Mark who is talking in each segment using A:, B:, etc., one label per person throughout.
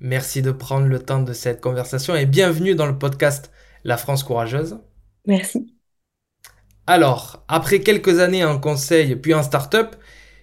A: Merci de prendre le temps de cette conversation et bienvenue dans le podcast La France Courageuse.
B: Merci.
A: Alors, après quelques années en conseil puis en start-up,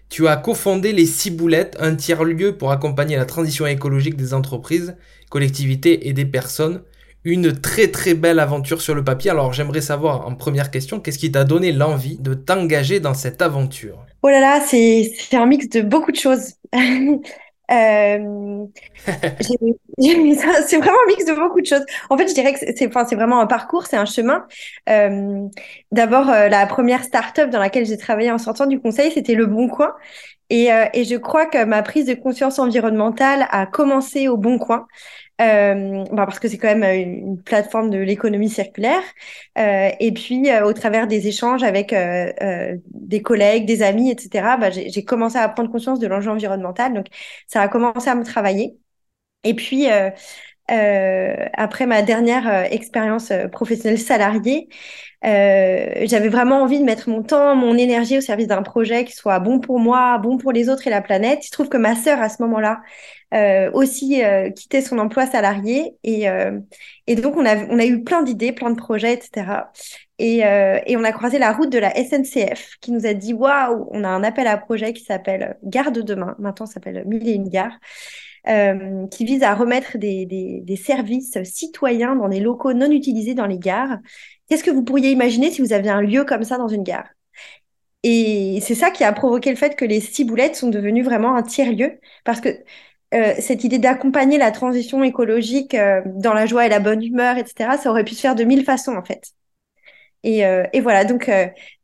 A: tu as cofondé les Ciboulettes, un tiers-lieu pour accompagner la transition écologique des entreprises, collectivités et des personnes. Une très très belle aventure sur le papier. Alors j'aimerais savoir en première question, qu'est-ce qui t'a donné l'envie de t'engager dans cette aventure?
B: Oh là là, c'est un mix de beaucoup de choses. Euh, c'est vraiment un mix de beaucoup de choses. En fait, je dirais que c'est enfin, vraiment un parcours, c'est un chemin. Euh, D'abord, euh, la première start-up dans laquelle j'ai travaillé en sortant du conseil, c'était Le Bon Coin. Et, euh, et, je crois que ma prise de conscience environnementale a commencé au Bon Coin. Euh, bah parce que c'est quand même euh, une plateforme de l'économie circulaire. Euh, et puis, euh, au travers des échanges avec euh, des collègues, des amis, etc., bah, j'ai commencé à prendre conscience de l'enjeu environnemental. Donc, ça a commencé à me travailler. Et puis, après ma dernière expérience professionnelle salariée, j'avais vraiment envie de mettre mon temps, mon énergie au service d'un projet qui soit bon pour moi, bon pour les autres et la planète. Il se trouve que ma sœur, à ce moment-là, euh, aussi euh, quitter son emploi salarié. Et, euh, et donc, on a, on a eu plein d'idées, plein de projets, etc. Et, et, on a croisé la route de la SNCF qui nous a dit Waouh, on a un appel à projet qui s'appelle Garde demain, maintenant ça s'appelle Mille et une gares. Euh, qui vise à remettre des, services citoyens dans des locaux non utilisés dans les gares. Qu'est-ce que vous pourriez imaginer si vous aviez un lieu comme ça dans une gare? Et c'est ça qui a provoqué le fait que les ciboulettes sont devenus vraiment un tiers-lieu, parce que euh, cette idée d'accompagner la transition écologique euh, dans la joie et la bonne humeur, etc., ça aurait pu se faire de mille façons, en fait. Et, voilà, donc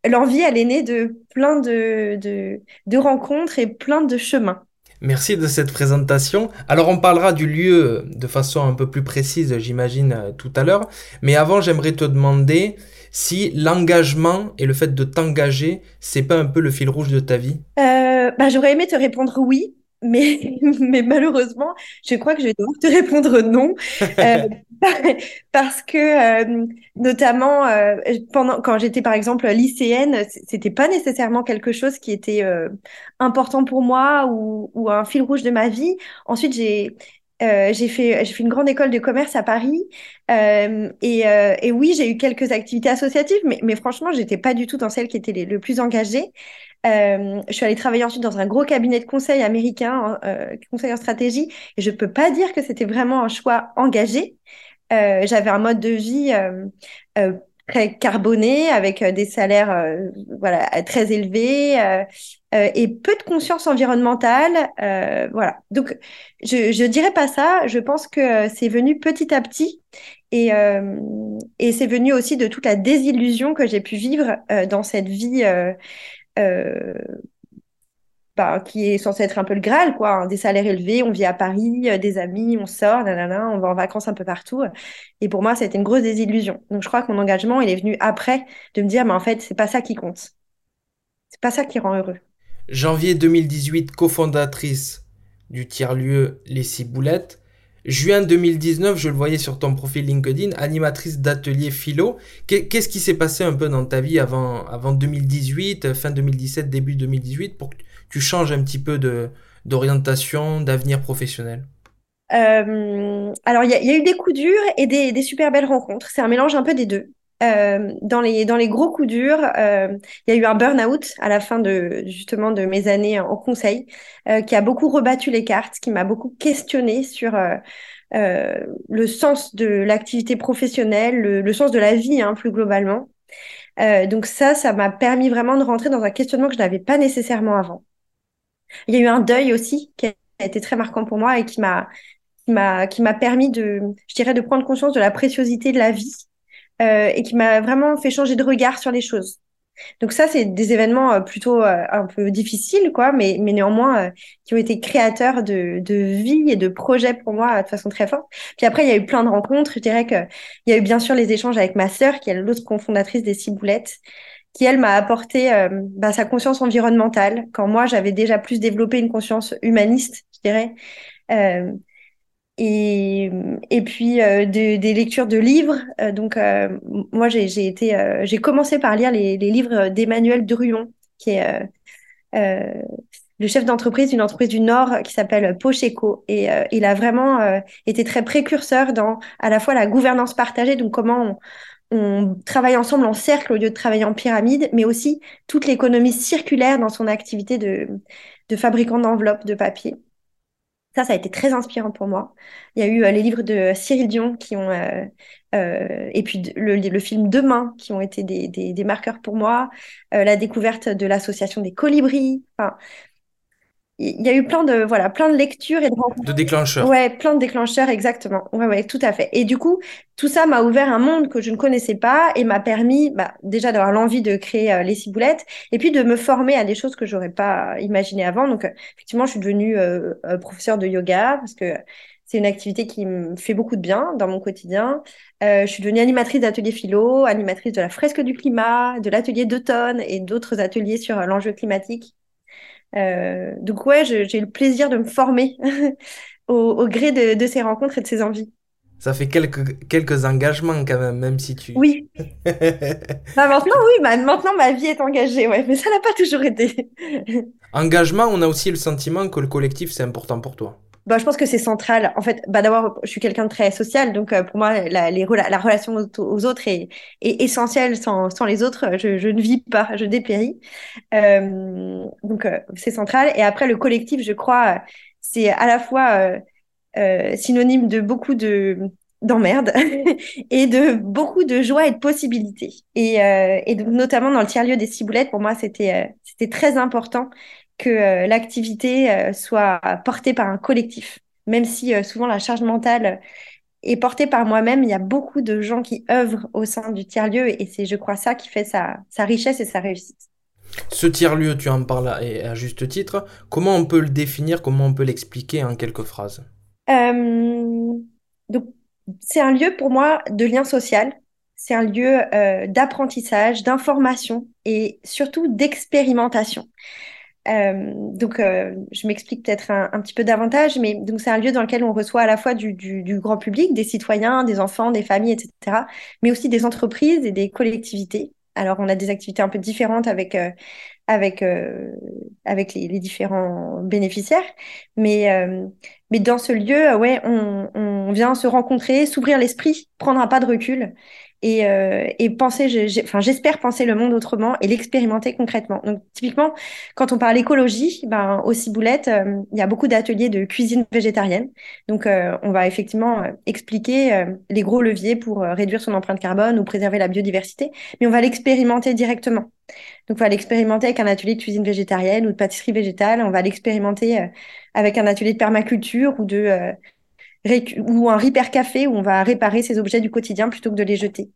B: l'envie, elle est née de plein de, rencontres et plein de chemins.
A: Merci de cette présentation. Alors on parlera du lieu de façon un peu plus précise, j'imagine, tout à l'heure. Mais avant, j'aimerais te demander si l'engagement et le fait de t'engager, c'est pas un peu le fil rouge de ta vie?
B: Euh, bah, J'aurais aimé te répondre oui, mais, mais malheureusement, je crois que je vais devoir te répondre non, euh, parce que euh, notamment euh, pendant quand j'étais par exemple lycéenne, c'était pas nécessairement quelque chose qui était important pour moi ou, ou, un fil rouge de ma vie. Ensuite, j'ai j'ai fait, fait une grande école de commerce à Paris et, et, oui, j'ai eu quelques activités associatives, mais, mais franchement, j'étais pas du tout dans celles qui étaient les, le plus engagées. Euh, je suis allée travailler ensuite dans un gros cabinet de conseil américain, euh, conseil en stratégie, et je peux pas dire que c'était vraiment un choix engagé. Euh, j'avais un mode de vie très carboné, avec des salaires voilà très élevés et peu de conscience environnementale. voilà. Donc, je je dirais pas ça. Je pense que c'est venu petit à petit. Et, c'est venu aussi de toute la désillusion que j'ai pu vivre dans cette vie bah, qui est censé être un peu le Graal, quoi. Hein. des salaires élevés, on vit à Paris, euh, des amis, on sort, on va en vacances un peu partout. Et pour moi, ça a été une grosse désillusion. Donc, je crois que mon engagement, il est venu après de me dire, mais en fait, c'est pas ça qui compte. C'est pas ça qui rend heureux.
A: Janvier 2018, cofondatrice du tiers-lieu Les Ciboulettes. Juin 2019, je le voyais sur ton profil LinkedIn, animatrice d'atelier philo. Qu'est-ce qui s'est passé un peu dans ta vie avant, avant 2018, fin 2017, début 2018, pour que tu changes un petit peu d'orientation, d'avenir professionnel?
B: Euh, Alors, il y, y, a eu des coups durs et des, des super belles rencontres. C'est un mélange un peu des deux. Euh, dans, les, dans les gros coups durs, euh, il y a eu un burn-out à la fin de justement de mes années en conseil, euh, qui a beaucoup rebattu les cartes, qui m'a beaucoup questionné sur le sens de l'activité professionnelle, le, sens de la vie hein, plus globalement. donc ça, ça m'a permis vraiment de rentrer dans un questionnement que je n'avais pas nécessairement avant. Il y a eu un deuil aussi qui a été très marquant pour moi et qui m'a qui m'a permis de, je dirais, de prendre conscience de la préciosité de la vie et qui m'a vraiment fait changer de regard sur les choses. Donc ça, c'est des événements euh, plutôt euh, un peu difficiles, quoi, mais, mais néanmoins euh, qui ont été créateurs de, de vie et de projets pour moi de façon très forte. Puis après, il y a eu plein de rencontres. Je dirais que il y a eu bien sûr les échanges avec ma sœur, qui est l'autre cofondatrice des Ciboulettes, qui elle m'a apporté bah, sa conscience environnementale quand moi j'avais déjà plus développé une conscience humaniste, je dirais. Euh, et, puis euh, des lectures de livres. Euh, donc euh, moi j'ai été j'ai commencé par lire les, livres d'Emmanuel Druon, qui est le chef d'entreprise d'une entreprise du Nord qui s'appelle Pocheco. Et il a vraiment été très précurseur dans à la fois la gouvernance partagée, donc comment on, on travaille ensemble en cercle au lieu de travailler en pyramide, mais aussi toute l'économie circulaire dans son activité de, de fabricant d'enveloppes de papier. Ça, ça a été très inspirant pour moi. Il y a eu euh, les livres de Cyril Dion qui ont, euh, euh, et puis le, film Demain qui ont été des, marqueurs pour moi. la découverte de l'association des colibris. Il y a eu plein de voilà plein de lectures et de rencontres.
A: De déclencheurs.
B: Ouais, plein de déclencheurs exactement. Ouais ouais, tout à fait. Et du coup, tout ça m'a ouvert un monde que je ne connaissais pas et m'a permis bah, déjà d'avoir l'envie de créer euh, les ciboulettes et puis de me former à des choses que j'aurais pas imaginées avant. Donc euh, effectivement, je suis devenue euh, professeure de yoga parce que c'est une activité qui me fait beaucoup de bien dans mon quotidien. je suis devenue animatrice d'ateliers philo, animatrice de la fresque du climat, de l'atelier d'automne et d'autres ateliers sur l'enjeu climatique. Euh, donc ouais, j'ai le plaisir de me former au, au, gré de, de, ces rencontres et de ces envies.
A: Ça fait quelques, quelques engagements quand même, même si tu...
B: Oui. bah maintenant, oui, bah, maintenant ma vie est engagée, ouais, mais ça n'a pas toujours été.
A: Engagement, on a aussi le sentiment que le collectif, c'est important pour toi
B: bah, je pense que c'est central. En fait, bah, d'abord, je suis quelqu'un de très social, donc euh, pour moi, la, les, la relation aux, autres est, essentielle. Sans, sans, les autres, je, ne vis pas, je dépéris. Euh, donc, euh, c'est central. Et après, le collectif, je crois, c'est à la fois synonyme de beaucoup de d'emmerde et de beaucoup de joie et de possibilités. Et, et donc, notamment dans le tiers-lieu des ciboulettes, pour moi, c'était c'était très important que euh, l'activité euh, soit portée par un collectif. Même si euh, souvent la charge mentale est portée par moi-même, il y a beaucoup de gens qui œuvrent au sein du tiers-lieu et c'est, je crois, ça qui fait sa, sa richesse et sa réussite.
A: Ce tiers-lieu, tu en parles à, à, juste titre. Comment on peut le définir? Comment on peut l'expliquer en quelques phrases?
B: Euh, donc, C'est un lieu pour moi de lien social. C'est un lieu euh, d'apprentissage, d'information et surtout d'expérimentation. Euh, donc, euh, je m'explique peut-être un, petit peu davantage, mais donc c'est un lieu dans lequel on reçoit à la fois du, grand public, des citoyens, des enfants, des familles, etc., mais aussi des entreprises et des collectivités. Alors, on a des activités un peu différentes avec euh, avec avec les, différents bénéficiaires, mais mais dans ce lieu, ouais, on vient se rencontrer, s'ouvrir l'esprit, prendre un pas de recul et, euh, et penser, j'espère penser le monde autrement et l'expérimenter concrètement. Donc typiquement, quand on parle écologie, ben au Ciboulette, euh, il y a beaucoup d'ateliers de cuisine végétarienne. Donc euh, on va effectivement euh, expliquer les gros leviers pour réduire son empreinte carbone ou préserver la biodiversité, mais on va l'expérimenter directement. Donc on va l'expérimenter avec un atelier de cuisine végétarienne ou de pâtisserie végétale. On va l'expérimenter avec un atelier de permaculture ou de ou un repair café où on va réparer ces objets du quotidien plutôt que de les jeter.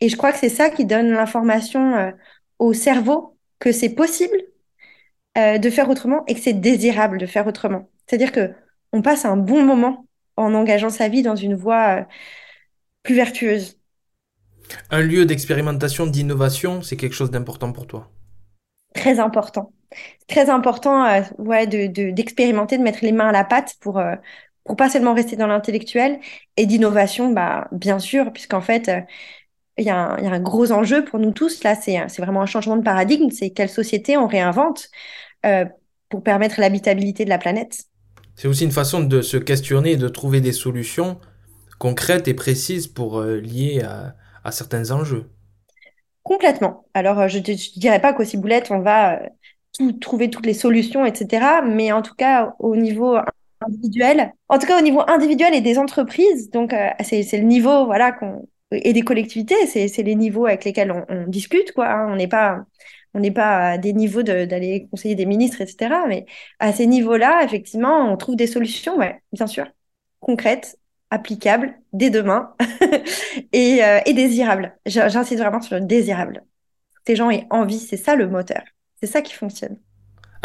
B: Et je crois que c'est ça qui donne l'information euh, au cerveau que c'est possible euh, de faire autrement et que c'est désirable de faire autrement. C'est-à-dire que on passe un bon moment en engageant sa vie dans une voie euh, plus vertueuse.
A: Un lieu d'expérimentation, d'innovation, c'est quelque chose d'important pour toi?
B: Très important. Très important ouais, d'expérimenter, de, de, mettre les mains à la pâte pour, pour pas seulement rester dans l'intellectuel et d'innovation, bah, bien sûr, puisqu'en fait, euh, il y, y, a un gros enjeu pour nous tous. Là, c'est vraiment un changement de paradigme. C'est quelle société on réinvente euh, pour permettre l'habitabilité de la planète.
A: C'est aussi une façon de se questionner et de trouver des solutions concrètes et précises pour euh, lier à, à, certains enjeux.
B: Complètement. Alors, je ne dirais pas qu'au Ciboulette, on va tout, trouver toutes les solutions, etc. Mais en tout cas, au niveau individuel. En tout cas, au niveau individuel et des entreprises, donc euh, c'est le niveau voilà et des collectivités, c'est les niveaux avec lesquels on, discute quoi. Hein. On n'est pas on n'est pas à des niveaux d'aller conseiller des ministres, etc. Mais à ces niveaux-là, effectivement, on trouve des solutions, bien sûr, concrètes, applicables dès demain et, euh, et désirables. J'insiste vraiment sur le désirable. ces gens aient envie. C'est ça le moteur. C'est ça qui fonctionne.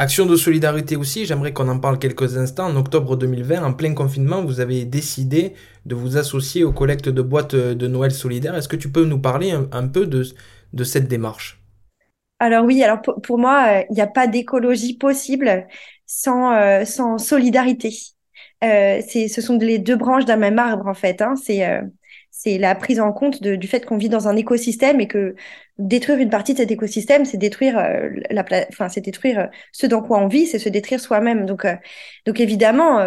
A: Action de solidarité aussi, j'aimerais qu'on en parle quelques instants. En octobre 2020, en plein confinement, vous avez décidé de vous associer aux collectes de boîtes de Noël solidaires. Est-ce que tu peux nous parler un, peu de, cette démarche?
B: Alors oui, alors pour, moi, euh, il n'y a pas d'écologie possible sans, euh, sans solidarité. Euh, ce sont les deux branches d'un même arbre en fait. Hein. C'est c'est la prise en compte du fait qu'on vit dans un écosystème et que détruire une partie de cet écosystème, c'est détruire la, enfin c'est détruire ce dans quoi on vit, c'est se détruire soi-même. Donc donc évidemment,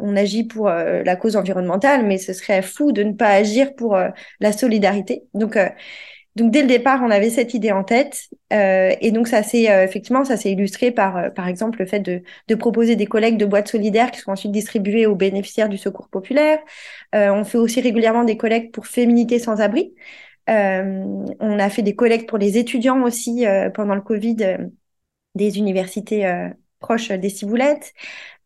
B: on agit pour la cause environnementale, mais ce serait fou de ne pas agir pour la solidarité. Donc donc dès le départ, on avait cette idée en tête, euh, et donc ça s'est euh, effectivement ça s'est illustré par euh, par exemple le fait de, de proposer des collectes de boîtes solidaires qui sont ensuite distribuées aux bénéficiaires du Secours populaire. on fait aussi régulièrement des collectes pour Féminité sans abri. on a fait des collectes pour les étudiants aussi pendant le Covid des universités des ciboulettes.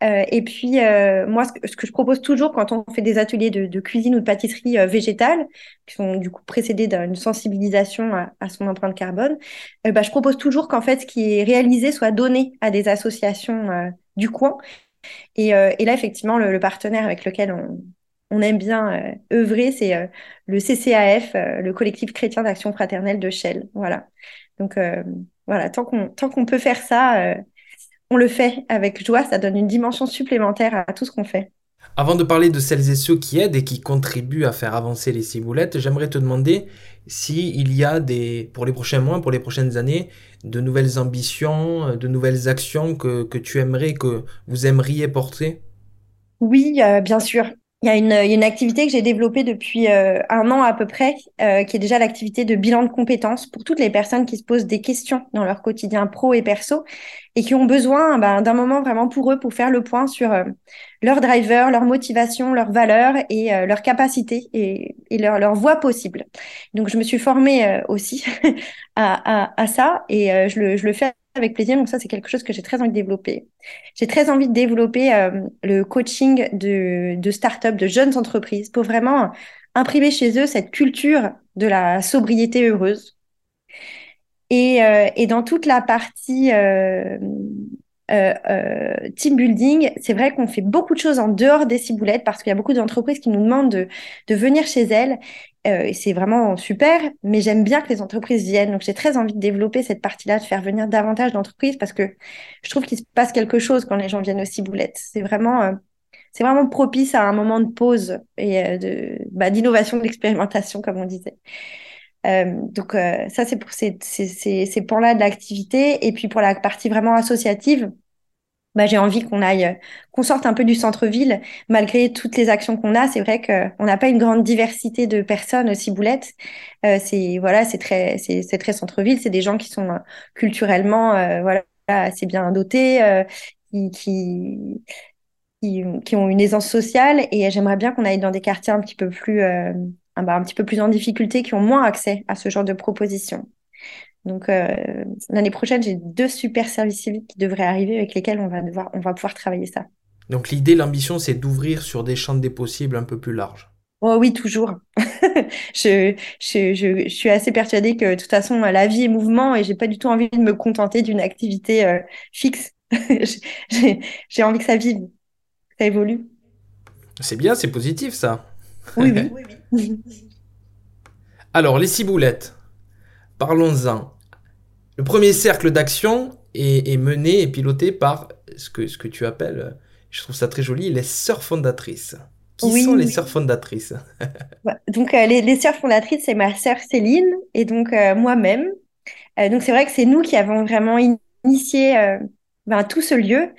B: Euh, et puis, euh, moi, ce que, je propose toujours quand on fait des ateliers de, cuisine ou de pâtisserie euh, végétale, qui sont du coup précédés d'une sensibilisation à, son empreinte carbone, bah, je propose toujours qu'en fait, ce qui est réalisé soit donné à des associations du coin. Et, là, effectivement, le, partenaire avec lequel on, on aime bien œuvrer, c'est le CCAF, le collectif chrétien d'action fraternelle de Shell. Voilà. Donc, voilà, tant qu'on tant qu'on peut faire ça on le fait avec joie, ça donne une dimension supplémentaire à tout ce qu'on fait.
A: Avant de parler de celles et ceux qui aident et qui contribuent à faire avancer les ciboulettes, j'aimerais te demander s'il y a des, pour les prochains mois, pour les prochaines années, de nouvelles ambitions, de nouvelles actions que, tu aimerais, que vous aimeriez porter?
B: Oui, euh, bien sûr. Il y, a une, activité que j'ai développée depuis euh, un an à peu près, euh, qui est déjà l'activité de bilan de compétences pour toutes les personnes qui se posent des questions dans leur quotidien pro et perso et qui ont besoin ben, d'un moment vraiment pour eux pour faire le point sur euh, leur driver, leur motivation, leurs valeurs et leurs capacités et, et leur, leur voie possible. Donc, je me suis formée aussi à, à, à, ça et je le, je le fais avec plaisir. Donc ça, c'est quelque chose que j'ai très envie de développer. J'ai très envie de développer euh, le coaching de, de start-up, de jeunes entreprises pour vraiment imprimer chez eux cette culture de la sobriété heureuse. Et, euh, dans toute la partie euh, team building, c'est vrai qu'on fait beaucoup de choses en dehors des ciboulettes parce qu'il y a beaucoup d'entreprises qui nous demandent de, de venir chez elles euh, c'est vraiment super, mais j'aime bien que les entreprises viennent. Donc, j'ai très envie de développer cette partie-là, de faire venir davantage d'entreprises parce que je trouve qu'il se passe quelque chose quand les gens viennent aux ciboulettes. C'est vraiment, euh, vraiment propice à un moment de pause et euh, de, bah, d'innovation, d'expérimentation, comme on disait. donc, ça, c'est pour ces, ces, ces, ces là de l'activité. Et puis, pour la partie vraiment associative, bah, j'ai envie qu'on aille, euh, qu'on sorte un peu du centre-ville. Malgré toutes les actions qu'on a, c'est vrai qu'on n'a pas une grande diversité de personnes aussi boulettes. Euh, c'est voilà, c'est très, c'est, très centre-ville. C'est des gens qui sont euh, culturellement, voilà, assez bien dotés, qui, qui, qui, ont une aisance sociale. Et j'aimerais bien qu'on aille dans des quartiers un petit peu plus, bah, un petit peu plus en difficulté, qui ont moins accès à ce genre de propositions. Donc euh, l'année prochaine, j'ai deux super services civiques qui devraient arriver avec lesquels on va, devoir, on va pouvoir travailler ça.
A: Donc l'idée, l'ambition, c'est d'ouvrir sur des champs des possibles un peu plus larges.
B: Oh oui, toujours. je, je, je, suis assez persuadée que de toute façon, la vie est mouvement et j'ai pas du tout envie de me contenter d'une activité euh, fixe. j'ai envie que ça vive, ça évolue.
A: C'est bien, c'est positif ça.
B: Oui, oui. oui, oui.
A: Alors, les ciboulettes, parlons-en. Le premier cercle d'action est, mené et piloté par ce que, ce que tu appelles, je trouve ça très joli, les sœurs fondatrices. Qui sont les sœurs fondatrices?
B: Donc, euh, les, les, sœurs fondatrices, c'est ma sœur Céline et donc euh, moi-même. Euh, donc, c'est vrai que c'est nous qui avons vraiment initié ben, tout ce lieu,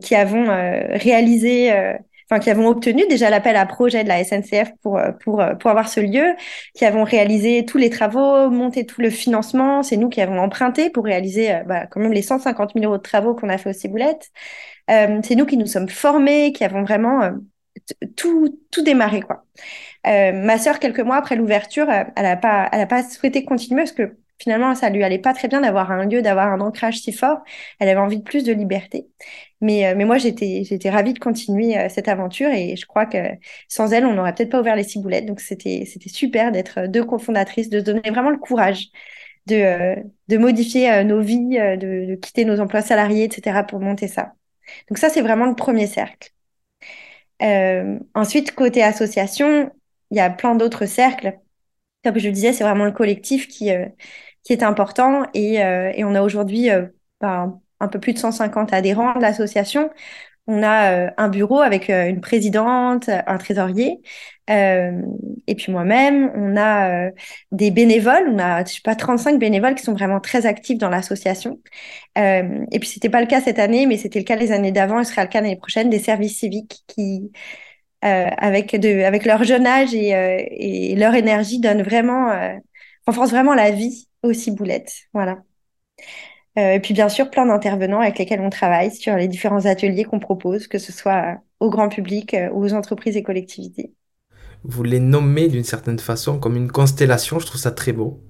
B: qui avons réalisé qui avons obtenu déjà l'appel à projet de la SNCF pour, euh, pour, euh, pour avoir ce lieu, qui avons réalisé tous les travaux, monté tout le financement. C'est nous qui avons emprunté pour réaliser euh, bah, quand même les 150 000 euros de travaux qu'on a fait aux Ciboulettes. c'est nous qui nous sommes formés, qui avons vraiment tout, tout démarré. Quoi. ma sœur, quelques mois après l'ouverture, elle n'a pas, elle a pas souhaité continuer parce que finalement, ça lui allait pas très bien d'avoir un lieu, d'avoir un ancrage si fort. Elle avait envie de plus de liberté. Mais, euh, mais moi, j'étais, j'étais ravie de continuer euh, cette aventure et je crois que sans elle, on n'aurait peut-être pas ouvert les ciboulettes. Donc, c'était, c'était super d'être deux cofondatrices, de se donner vraiment le courage de, de modifier nos vies, de, de quitter nos emplois salariés, etc. pour monter ça. Donc ça, c'est vraiment le premier cercle. Euh, ensuite, côté association, il y a plein d'autres cercles. Comme je le disais, c'est vraiment le collectif qui, euh, qui est important. Et, euh, et on a aujourd'hui ben, un peu plus de 150 adhérents de l'association. On a un bureau avec une présidente, un trésorier, et puis moi-même. On a des bénévoles. On a, je sais pas, 35 bénévoles qui sont vraiment très actifs dans l'association. et puis c'était pas le cas cette année, mais c'était le cas les années d'avant. Et ce sera le cas l'année prochaine des services civiques qui avec, de, avec leur jeune âge et, et leur énergie, donnent vraiment, renforcent vraiment la vie aux ciboulettes. Voilà. Euh, et puis bien sûr, plein d'intervenants avec lesquels on travaille sur les différents ateliers qu'on propose, que ce soit au grand public euh, ou aux entreprises et collectivités.
A: Vous les nommez d'une certaine façon comme une constellation, je trouve ça très beau.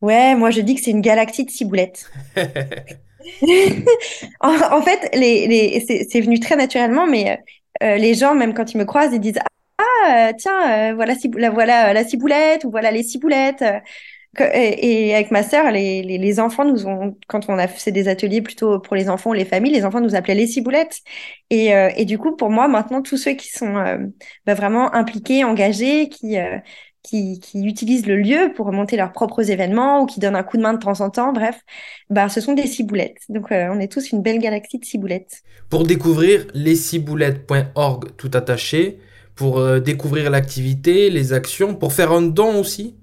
B: Ouais, moi je dis que c'est une galaxie de ciboulettes. en, fait, les, les, c'est venu très naturellement, mais euh, les gens, même quand ils me croisent, ils disent Ah, tiens, voilà, la, voilà la ciboulette, ou voilà les ciboulettes et, avec ma sœur, les, les, enfants nous ont, quand on a fait des ateliers plutôt pour les enfants ou les familles, les enfants nous appelaient les ciboulettes. Et, euh, et du coup, pour moi, maintenant, tous ceux qui sont euh, bah, vraiment impliqués, engagés, qui, euh, qui, qui, utilisent le lieu pour monter leurs propres événements ou qui donnent un coup de main de temps en temps, bref, bah, ce sont des ciboulettes. Donc, on est tous une belle galaxie de ciboulettes.
A: Pour découvrir lesciboulettes.org tout attaché, pour découvrir l'activité, les actions, pour faire un don aussi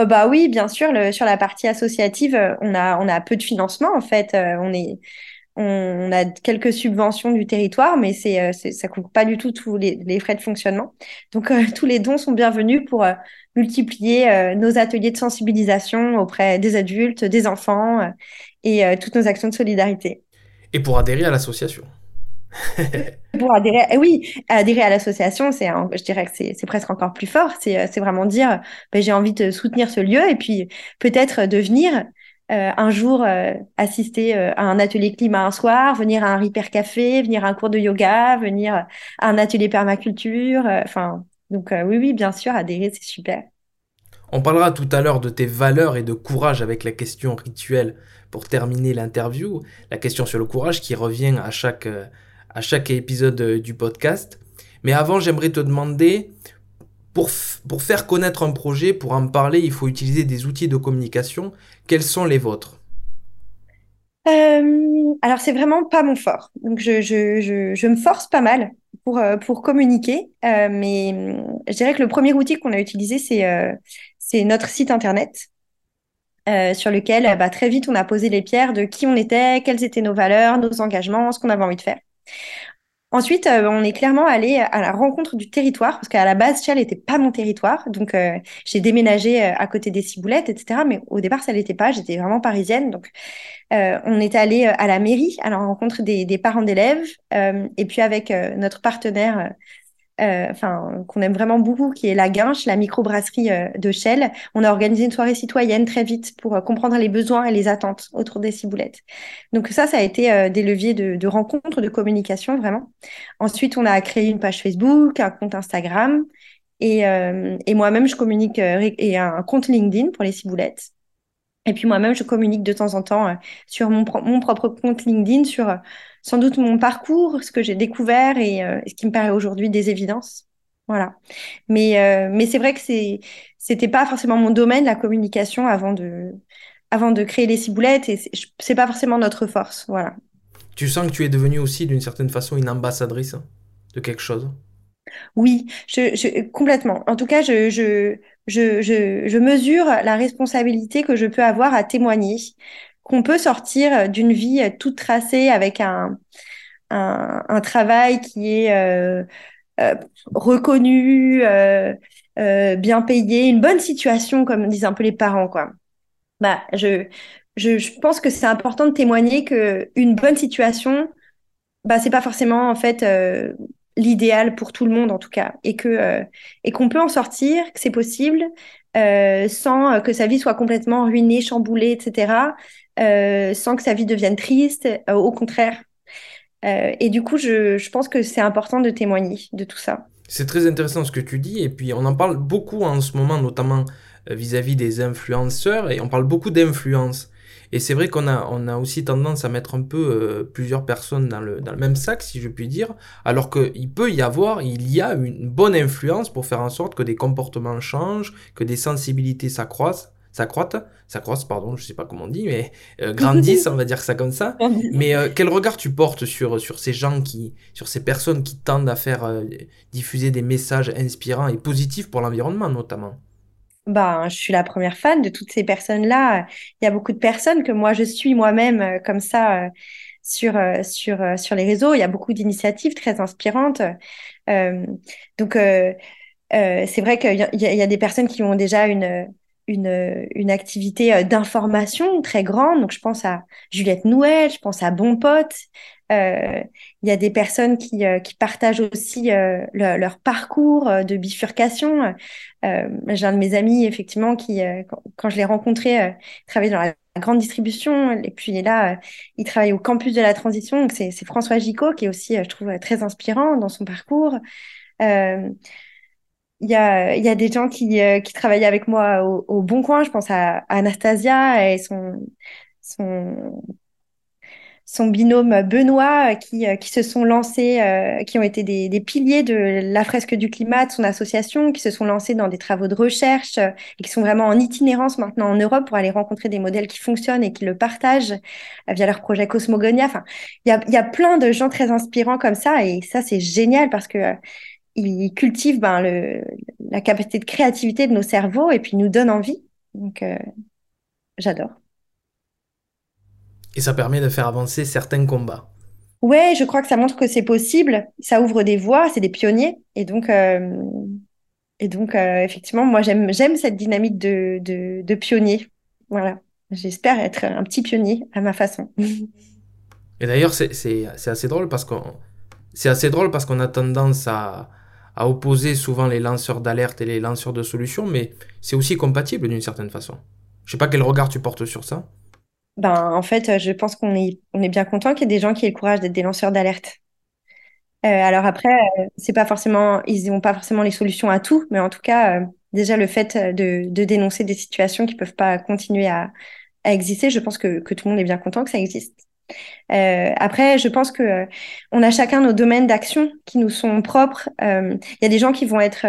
B: euh, bah oui, bien sûr. Le, sur la partie associative, euh, on a, on a peu de financement en fait. Euh, on est, on, a quelques subventions du territoire, mais c'est, c'est ça couvre pas du tout tous les, frais de fonctionnement. Donc tous les dons sont bienvenus pour multiplier nos ateliers de sensibilisation auprès des adultes, des enfants et toutes nos actions de solidarité.
A: Et pour adhérer à l'association.
B: pour adhérer, eh oui, adhérer à l'association, c'est, je dirais que c'est, presque encore plus fort. C'est, euh, vraiment dire, ben, j'ai envie de soutenir ce lieu et puis peut-être de venir euh, un jour euh, assister à un atelier climat un soir, venir à un Repair Café, venir à un cours de yoga, venir à un atelier permaculture. Enfin, donc oui, oui, bien sûr, adhérer, c'est super.
A: On parlera tout à l'heure de tes valeurs et de courage avec la question rituelle pour terminer l'interview, la question sur le courage qui revient à chaque à chaque épisode euh, du podcast. Mais avant, j'aimerais te demander, pour, pour faire connaître un projet, pour en parler, il faut utiliser des outils de communication. Quels sont les vôtres?
B: Euh, alors c'est vraiment pas mon fort. Donc je, je, je, je me force pas mal pour, euh, pour communiquer. mais je dirais que le premier outil qu'on a utilisé, c'est c'est notre site internet. sur lequel bah, très vite on a posé les pierres de qui on était, quelles étaient nos valeurs, nos engagements, ce qu'on avait envie de faire. Ensuite, euh, on est clairement allé à la rencontre du territoire, parce qu'à la base, Chal n'était pas mon territoire. Donc, euh, j'ai déménagé euh, à côté des Ciboulettes, etc. Mais au départ, ça l'était pas. J'étais vraiment parisienne. Donc, on est allé à la mairie, à la rencontre des, parents d'élèves. et puis, avec notre partenaire enfin qu'on aime vraiment beaucoup, qui est la Guinche, la microbrasserie euh, de Shell. On a organisé une soirée citoyenne très vite pour euh, comprendre les besoins et les attentes autour des ciboulettes. Donc ça, ça a été des leviers de, de rencontre, de communication vraiment. Ensuite, on a créé une page Facebook, un compte Instagram. Et, et moi-même, je communique et un compte LinkedIn pour les ciboulettes. Et puis moi-même, je communique de temps en temps sur mon, mon propre compte LinkedIn sur sans doute mon parcours, ce que j'ai découvert et euh, ce qui me paraît aujourd'hui des évidences. Voilà. Mais, euh, mais c'est vrai que c'est, c'était pas forcément mon domaine, la communication, avant de, avant de créer les ciboulettes, et c'est pas forcément notre force. Voilà.
A: Tu sens que tu es devenue aussi, d'une certaine façon, une ambassadrice de quelque chose?
B: Oui, je, complètement. En tout cas, je, je, je, je, mesure la responsabilité que je peux avoir à témoigner qu'on peut sortir d'une vie toute tracée avec un, travail qui est euh, euh, reconnu, euh, bien payé, une bonne situation, comme disent un peu les parents, quoi. Bah, je pense que c'est important de témoigner que une bonne situation, bah, c'est pas forcément en fait l'idéal pour tout le monde en tout cas, et que et qu'on peut en sortir, que c'est possible, sans que sa vie soit complètement ruinée, chamboulée, etc. Euh, sans que sa vie devienne triste, euh, au contraire. Euh, et du coup, je, je pense que c'est important de témoigner de tout ça.
A: C'est très intéressant ce que tu dis, et puis on en parle beaucoup en ce moment, notamment vis-à-vis des influenceurs et on parle beaucoup d'influence. Et c'est vrai qu'on a, on a aussi tendance à mettre un peu plusieurs personnes dans le, dans le même sac, si je puis dire, alors qu'il peut y avoir, il y a une bonne influence pour faire en sorte que des comportements changent, que des sensibilités s'accroissent s'accroîtent, s'accroissent, pardon, je sais pas comment on dit, mais euh, grandissent, on va dire ça comme ça. Mais euh, quel regard tu portes sur, sur ces gens qui, sur ces personnes qui tendent à faire euh, diffuser des messages inspirants et positifs pour l'environnement notamment?
B: Bah, je suis la première fan de toutes ces personnes-là. Il y a beaucoup de personnes que moi je suis moi-même comme ça sur sur sur les réseaux. Il y a beaucoup d'initiatives très inspirantes. donc c'est vrai qu'il y, a des personnes qui ont déjà une une, une activité euh, d'information très grande. Donc, je pense à Juliette Nouel, je pense à Bon Pote. Euh, il y a des personnes qui, euh, partagent aussi leur parcours de bifurcation. J'ai un de mes amis, effectivement, qui, quand, je l'ai rencontré, travaillait dans la grande distribution. Et puis là, il travaille au campus de la transition. C'est François Gicot, qui est aussi, je trouve, très inspirant dans son parcours. Il y a, y a des gens qui, euh, qui travaillaient avec moi au, au, Bon Coin. Je pense à, Anastasia et son, son binôme Benoît qui, euh, qui se sont lancés, euh, qui ont été des, des, piliers de la fresque du climat de son association, qui se sont lancés dans des travaux de recherche et qui sont vraiment en itinérance maintenant en Europe pour aller rencontrer des modèles qui fonctionnent et qui le partagent via leur projet Cosmogonia. Enfin, il y a, y a plein de gens très inspirants comme ça et ça, c'est génial parce que il cultive ben, le, la capacité de créativité de nos cerveaux et puis nous donne envie. Donc, euh, j'adore.
A: Et ça permet de faire avancer certains combats.
B: Ouais, je crois que ça montre que c'est possible. Ça ouvre des voies, c'est des pionniers. Et donc, euh, et donc euh, effectivement, moi, j'aime, j'aime cette dynamique de, de, de pionnier. Voilà. J'espère être un petit pionnier à ma façon.
A: Et d'ailleurs, c'est, c'est, c'est assez drôle parce qu'on, c'est assez drôle parce qu'on a tendance à, à opposer souvent les lanceurs d'alerte et les lanceurs de solutions, mais c'est aussi compatible d'une certaine façon. Je sais pas quel regard tu portes sur ça.
B: Ben, en fait, je pense qu'on est, bien content qu'il y ait des gens qui aient le courage d'être des lanceurs d'alerte. Euh, alors après, euh, c'est pas forcément, ils n'ont pas forcément les solutions à tout, mais en tout cas, euh, déjà le fait de, dénoncer des situations qui peuvent pas continuer à, exister, je pense que, que tout le monde est bien content que ça existe. Euh, après, je pense que euh, on a chacun nos domaines d'action qui nous sont propres. Euh, il y a des gens qui vont être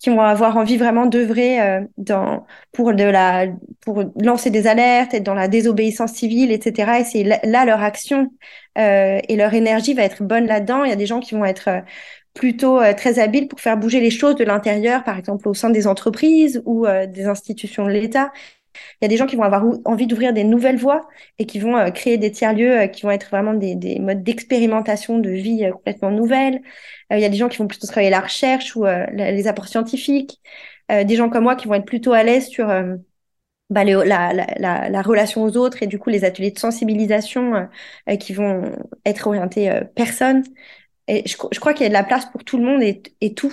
B: qui vont avoir envie vraiment d'œuvrer dans pour de la pour lancer des alertes, être dans la désobéissance civile, etc. Et c'est là, leur action et leur énergie va être bonne là-dedans. Il y a des gens qui vont être plutôt très habiles pour faire bouger les choses de l'intérieur, par exemple au sein des entreprises ou des institutions de l'État. Il y a des gens qui vont avoir envie d'ouvrir des nouvelles voies et qui vont euh, créer des tiers-lieux euh, qui vont être vraiment des, des modes d'expérimentation de vie euh, complètement nouvelles. il y a des gens qui vont plutôt travailler la recherche ou les apports scientifiques. des gens comme moi qui vont être plutôt à l'aise sur bah, la, la, la, la, relation aux autres et du coup les ateliers de sensibilisation qui vont être orientés personnes. Et je, crois qu'il y a de la place pour tout le monde et, tout.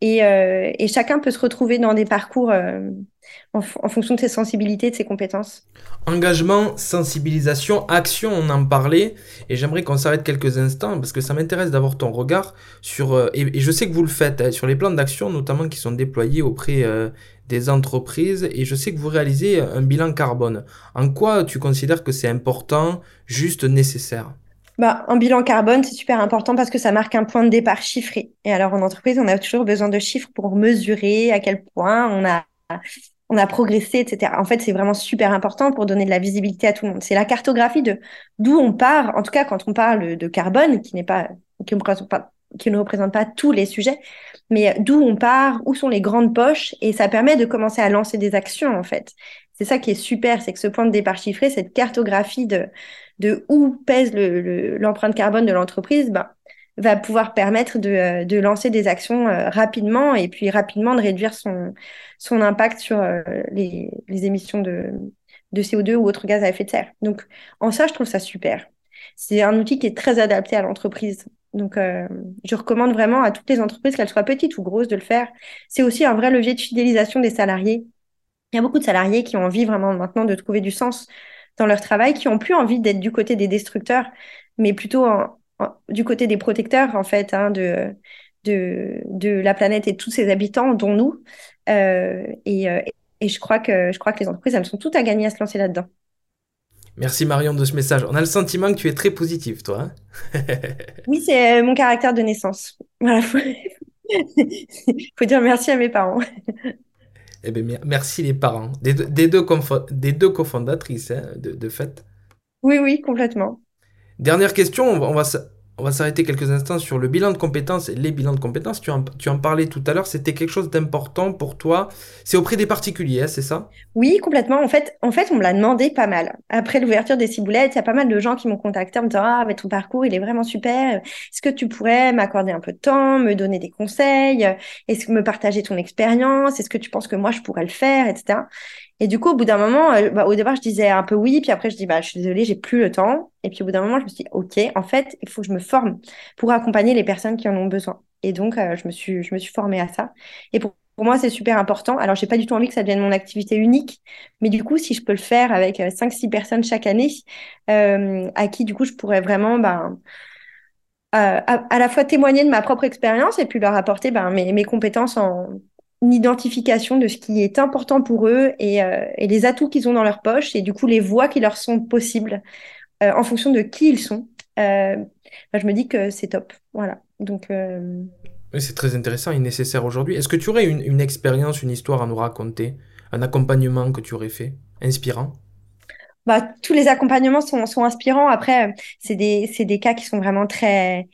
B: Et, chacun peut se retrouver dans des parcours en, fonction de ses sensibilités, de ses compétences.
A: Engagement, sensibilisation, action, on en parlait, et j'aimerais qu'on s'arrête quelques instants, parce que ça m'intéresse d'avoir ton regard sur, euh, et, je sais que vous le faites, hein, sur les plans d'action notamment qui sont déployés auprès euh, des entreprises, et je sais que vous réalisez un bilan carbone. En quoi tu considères que c'est important, juste nécessaire?
B: Bah, un bilan carbone, c'est super important parce que ça marque un point de départ chiffré. Et alors, en entreprise, on a toujours besoin de chiffres pour mesurer à quel point on a on a progressé, etc. En fait, c'est vraiment super important pour donner de la visibilité à tout le monde. C'est la cartographie de d'où on part, en tout cas quand on parle de carbone, qui n'est pas qui ne représente pas qui ne représente pas tous les sujets, mais d'où on part, où sont les grandes poches, et ça permet de commencer à lancer des actions en fait. C'est ça qui est super, c'est que ce point de départ chiffré, cette cartographie de de où pèse l'empreinte le, carbone de l'entreprise, ben, va pouvoir permettre de, euh, de, lancer des actions euh, rapidement et puis rapidement de réduire son, son impact sur euh, les, les, émissions de, de CO2 ou autres gaz à effet de serre. Donc, en ça, je trouve ça super. C'est un outil qui est très adapté à l'entreprise. Donc, je recommande vraiment à toutes les entreprises, qu'elles soient petites ou grosses, de le faire. C'est aussi un vrai levier de fidélisation des salariés. Il y a beaucoup de salariés qui ont envie vraiment maintenant de trouver du sens dans leur travail, qui ont plus envie d'être du côté des destructeurs, mais plutôt en, du côté des protecteurs, en fait, hein, de, de, la planète et tous ses habitants, dont nous. Euh, et, euh, et je crois que, je crois que les entreprises, elles sont toutes à gagner à se lancer là-dedans.
A: Merci Marion de ce message. On a le sentiment que tu es très positif, toi.
B: Hein. oui, c'est mon caractère de naissance. Voilà. Faut... faut dire merci à mes parents.
A: Eh bien, merci les parents. Des, deux, des deux, cofondatrices, hein, de, de, fait.
B: Oui, oui, complètement.
A: Dernière question, on va, on va s'arrêter quelques instants sur le bilan de compétences et les bilans de compétences. Tu en, tu en parlais tout à l'heure, c'était quelque chose d'important pour toi. C'est auprès des particuliers, hein, c'est ça?
B: Oui, complètement. En fait, en fait, on me l'a demandé pas mal. Après l'ouverture des ciboulettes, il y a pas mal de gens qui m'ont contacté en me disant Ah, mais ton parcours, il est vraiment super. Est-ce que tu pourrais m'accorder un peu de temps, me donner des conseils? Est-ce que me partager ton expérience? Est-ce que tu penses que moi, je pourrais le faire, etc. Et du coup, au bout d'un moment, euh, bah, au départ, je disais un peu oui, puis après, je dis, bah, je suis désolée, j'ai plus le temps. Et puis, au bout d'un moment, je me suis dit, OK, en fait, il faut que je me forme pour accompagner les personnes qui en ont besoin. Et donc, euh, je me suis, je me suis formée à ça. Et pour, moi, c'est super important. Alors, j'ai pas du tout envie que ça devienne mon activité unique, mais du coup, si je peux le faire avec 5-6 euh, personnes chaque année, à qui, du coup, je pourrais vraiment, ben, à, la fois témoigner de ma propre expérience et puis leur apporter ben, mes compétences en, une identification de ce qui est important pour eux et, euh, et les atouts qu'ils ont dans leur poche et du coup les voies qui leur sont possibles euh, en fonction de qui ils sont. Euh, bah, je me dis que c'est top. Voilà. Donc.
A: Oui, c'est très intéressant et nécessaire aujourd'hui. Est-ce que tu aurais une, une, expérience, une histoire à nous raconter, un accompagnement que tu aurais fait, inspirant?
B: Bah, tous les accompagnements sont, sont inspirants. Après, c'est des, des cas qui sont vraiment très,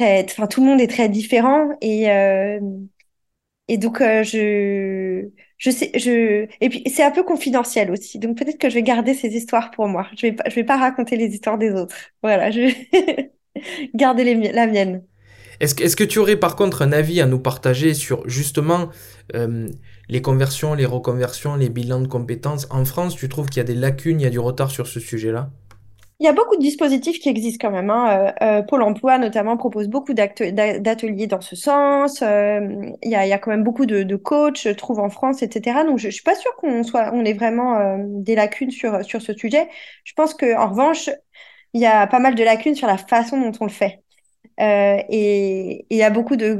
B: Enfin, tout le monde est très différent et et donc, euh, je, sais, je, et puis c'est un peu confidentiel aussi. Donc peut-être que je vais garder ces histoires pour moi. Je vais pas, je vais pas raconter les histoires des autres. Voilà, je vais garder la mienne.
A: Est-ce que, est que tu aurais par contre un avis à nous partager sur justement euh, les conversions, les reconversions, les bilans de compétences? En France, tu trouves qu'il y a des lacunes, il y a du retard sur ce sujet-là?
B: Il y a beaucoup de dispositifs qui existent quand même. Hein. Euh, euh, Pôle emploi, notamment, propose beaucoup d'ateliers dans ce sens. Euh, il, y a, quand même beaucoup de, coachs, je trouve, en France, etc. Donc, je ne suis pas sûre qu'on soit, on ait vraiment des lacunes sur, sur ce sujet. Je pense qu'en revanche, il y a pas mal de lacunes sur la façon dont on le fait. et il y a beaucoup de,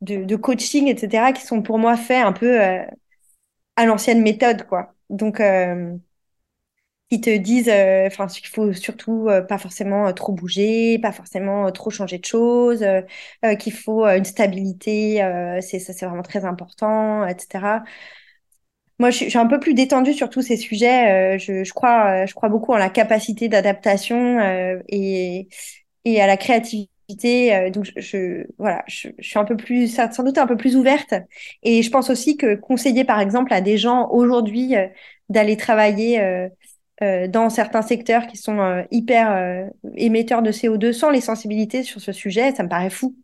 B: de, coaching, etc., qui sont pour moi faits un peu à l'ancienne méthode, quoi. Donc, qui te disent euh, enfin qu'il faut surtout euh, pas forcément euh, trop bouger, pas forcément trop changer de choses, qu'il faut une stabilité, c'est ça c'est vraiment très important, etc. Moi, je suis, je suis, un peu plus détendue sur tous ces sujets. je, je, crois, je crois beaucoup en la capacité d'adaptation et, et à la créativité. donc, je, je voilà, je, je, suis un peu plus, sans doute un peu plus ouverte. Et je pense aussi que conseiller, par exemple, à des gens aujourd'hui d'aller travailler euh, dans certains secteurs qui sont euh, hyper euh, émetteurs de CO2 sans les sensibilités sur ce sujet, ça me paraît fou.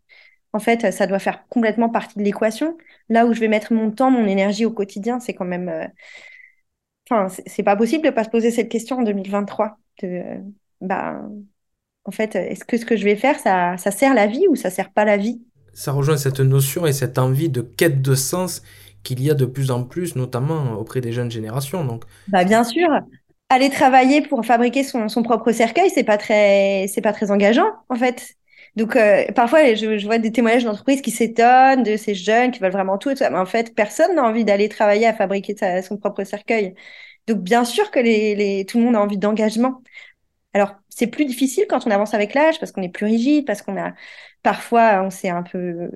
B: En fait, ça doit faire complètement partie de l'équation. Là où je vais mettre mon temps, mon énergie au quotidien, c'est quand même. Enfin, c'est pas possible de pas se poser cette question en 2023. De, bah, en fait, est-ce que ce que je vais faire, ça, ça sert la vie ou ça sert pas la vie?
A: Ça rejoint cette notion et cette envie de quête de sens qu'il y a de plus en plus, notamment auprès des jeunes générations. Donc,
B: bah bien sûr, aller travailler pour fabriquer son, son propre cercueil, c'est pas très, c'est pas très engageant, en fait. Donc, euh, parfois, je, vois des témoignages d'entreprises qui s'étonnent de ces jeunes qui veulent vraiment tout. Mais en fait, personne n'a envie d'aller travailler à fabriquer sa, son propre cercueil. Donc, bien sûr que les, les, tout le monde a envie d'engagement. Alors, c'est plus difficile quand on avance avec l'âge parce qu'on est plus rigide, parce qu'on a parfois, on s'est un peu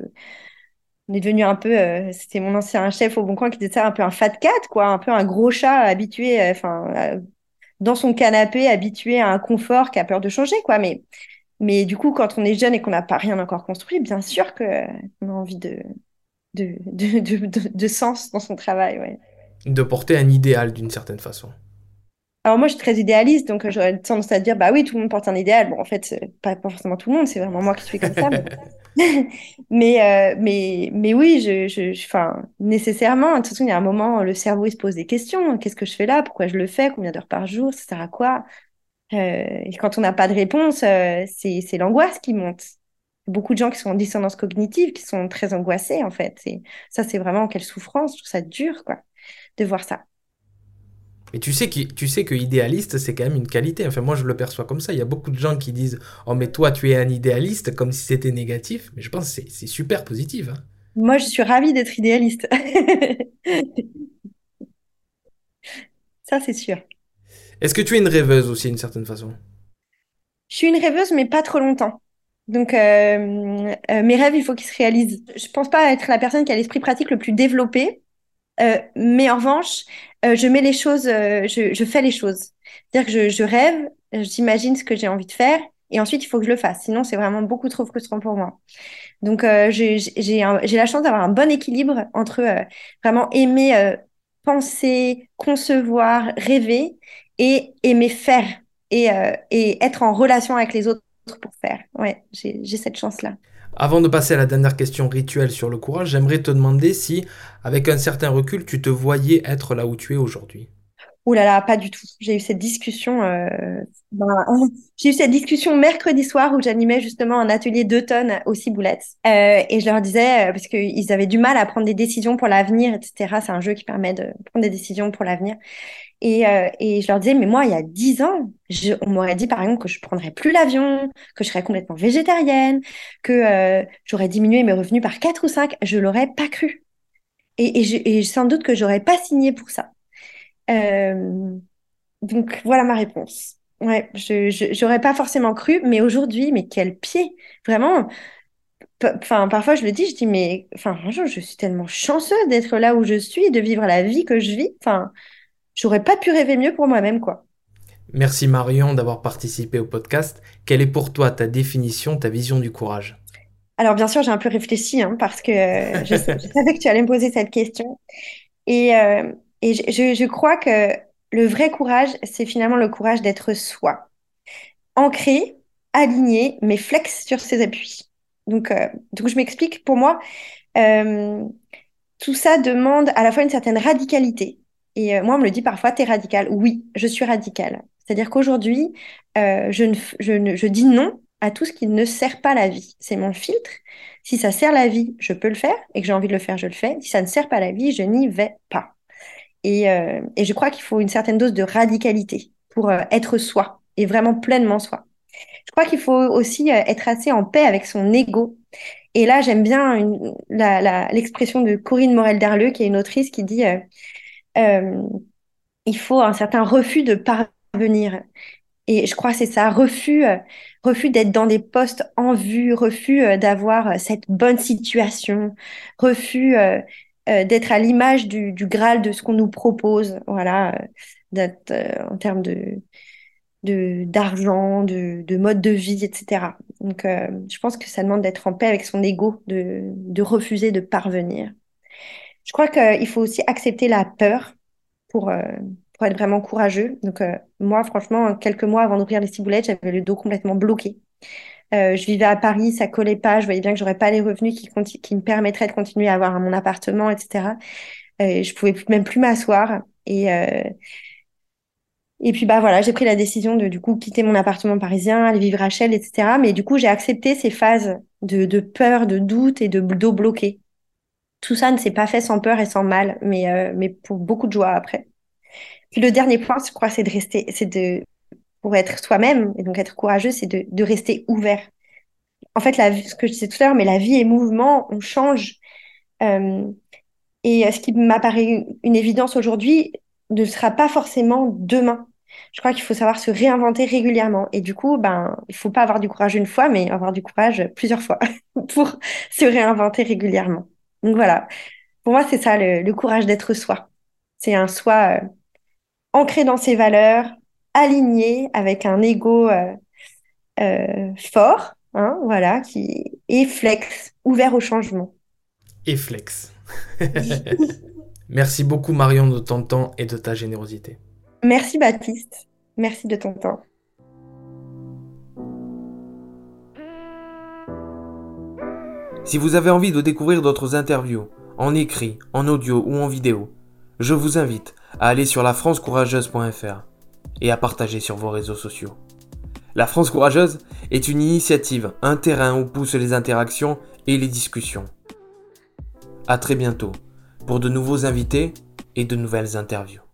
B: on est devenu un peu, euh, c'était mon ancien chef au Bon Coin qui disait ça, un peu un fat cat, quoi, un peu un gros chat habitué, euh, enfin, dans son canapé, habitué à un confort, qui a peur de changer, quoi. Mais, mais du coup, quand on est jeune et qu'on n'a pas rien encore construit, bien sûr qu'on a envie de, de, de, de, de, sens dans son travail, ouais.
A: De porter un idéal d'une certaine façon.
B: Alors moi, je suis très idéaliste, donc j'aurais tendance à dire, bah oui, tout le monde porte un idéal. Bon, en fait, pas, pas forcément tout le monde, c'est vraiment moi qui suis comme ça. mais, euh, mais, mais oui, je, je, enfin, nécessairement, de toute façon, il y a un moment, le cerveau, il se pose des questions. Qu'est-ce que je fais là? Pourquoi je le fais? Combien d'heures par jour? Ça sert à quoi? Euh, Et quand on n'a pas de réponse, euh, c'est, c'est l'angoisse qui monte. Beaucoup de gens qui sont en dissonance cognitive, qui sont très angoissés, en fait. Et ça, c'est vraiment quelle souffrance? Je trouve ça dur, quoi, de voir ça.
A: Mais tu sais, que, tu sais que idéaliste, c'est quand même une qualité. Enfin, moi, je le perçois comme ça. Il y a beaucoup de gens qui disent Oh, mais toi, tu es un idéaliste, comme si c'était négatif. Mais je pense que c'est super positif. Hein.
B: Moi, je suis ravie d'être idéaliste. Ça, c'est sûr.
A: Est-ce que tu es une rêveuse aussi, d'une certaine façon?
B: Je suis une rêveuse, mais pas trop longtemps. Donc, euh, euh, mes rêves, il faut qu'ils se réalisent. Je pense pas être la personne qui a l'esprit pratique le plus développé, mais en revanche, je mets les choses, je, fais les choses. C'est-à-dire que je, rêve, j'imagine ce que j'ai envie de faire, et ensuite, il faut que je le fasse. Sinon, c'est vraiment beaucoup trop frustrant pour moi. Donc, j'ai la chance d'avoir un bon équilibre entre vraiment aimer penser, concevoir, rêver et aimer faire et, euh, et être en relation avec les autres pour faire. Ouais, j'ai cette chance-là.
A: Avant de passer à la dernière question rituelle sur le courage, j'aimerais te demander si, avec un certain recul, tu te voyais être là où tu es aujourd'hui.
B: Ouh là là, pas du tout. J'ai eu cette discussion. Euh, mercredi soir où j'animais justement un atelier d'automne aux Ciboulettes. Euh, et je leur disais, euh, parce qu'ils avaient du mal à prendre des décisions pour l'avenir, etc. C'est un jeu qui permet de prendre des décisions pour l'avenir. Et, euh, et, je leur disais, mais moi, il y a dix ans, je, on m'aurait dit, par exemple, que je prendrais plus l'avion, que je serais complètement végétarienne, que euh, j'aurais diminué mes revenus par quatre ou cinq. Je l'aurais pas cru. Et, et, sans doute que j'aurais pas signé pour ça. Euh, donc voilà ma réponse. Ouais, je j'aurais pas forcément cru, mais aujourd'hui, mais quel pied, vraiment. Enfin, parfois je le dis, je dis mais enfin je suis tellement chanceuse d'être là où je suis, de vivre la vie que je vis. Enfin, j'aurais pas pu rêver mieux pour moi-même quoi.
A: Merci Marion d'avoir participé au podcast. Quelle est pour toi ta définition, ta vision du courage?
B: Alors bien sûr, j'ai un peu réfléchi hein, parce que je, savais que tu allais me poser cette question. Et, euh, et je, je, crois que le vrai courage, c'est finalement le courage d'être soi. Ancré, aligné, mais flex sur ses appuis. Donc, euh, donc je m'explique. Pour moi, euh, tout ça demande à la fois une certaine radicalité. Et euh, moi, on me le dit parfois, t'es radical. Oui, je suis radical. C'est-à-dire qu'aujourd'hui, euh, je, ne, je, ne, je dis non à tout ce qui ne sert pas la vie. C'est mon filtre. Si ça sert la vie, je peux le faire et que j'ai envie de le faire, je le fais. Si ça ne sert pas la vie, je n'y vais pas. Et, euh, et je crois qu'il faut une certaine dose de radicalité pour être soi et vraiment pleinement soi. Je crois qu'il faut aussi être assez en paix avec son ego. Et là, j'aime bien l'expression de Corinne Morel-Darleux, qui est une autrice, qui dit il faut un certain refus de parvenir. Et je crois que c'est ça, refus, refus d'être dans des postes en vue, refus d'avoir cette bonne situation, refus euh, d'être à l'image du, du, Graal de ce qu'on nous propose, voilà, euh, euh, en termes de d'argent, de, de, mode de vie, etc. Donc, je pense que ça demande d'être en paix avec son ego, de, de refuser de parvenir. Je crois qu'il faut aussi accepter la peur pour, pour être vraiment courageux. Donc, moi, franchement, quelques mois avant d'ouvrir les ciboulettes, j'avais le dos complètement bloqué. Euh, je vivais à Paris, ça collait pas. Je voyais bien que j'aurais pas les revenus qui, me permettraient de continuer à avoir mon appartement, etc. Euh, je pouvais même plus m'asseoir. Et, euh... puis, bah voilà, j'ai pris la décision de du coup quitter mon appartement parisien, aller vivre à Chelles, etc. Mais du coup, j'ai accepté ces phases de peur, de doute et de dos bloqué. Tout ça ne s'est pas fait sans peur et sans mal, mais, euh, mais pour beaucoup de joie après. Puis le dernier point, je crois, c'est de rester, c'est de pour être soi-même et donc être courageux, c'est de, rester ouvert. En fait, la, ce que je disais tout à l'heure, mais la vie est mouvement, on change. Euh, et ce qui m'apparaît une évidence aujourd'hui ne sera pas forcément demain. Je crois qu'il faut savoir se réinventer régulièrement. Et du coup, ben, il faut pas avoir du courage une fois, mais avoir du courage plusieurs fois pour se réinventer régulièrement. Donc voilà. Pour moi, c'est ça le, le courage d'être soi. C'est un soi euh, ancré dans ses valeurs, aligné avec un ego euh, euh, fort, hein, voilà, qui est flex, ouvert au changement.
A: Et flex. Merci beaucoup Marion de ton temps et de ta générosité.
B: Merci Baptiste. Merci de ton temps.
A: Si vous avez envie de découvrir d'autres interviews, en écrit, en audio ou en vidéo, je vous invite à aller sur lafrancecourageuse.fr et à partager sur vos réseaux sociaux. La France courageuse est une initiative, un terrain où poussent les interactions et les discussions. À très bientôt pour de nouveaux invités et de nouvelles interviews.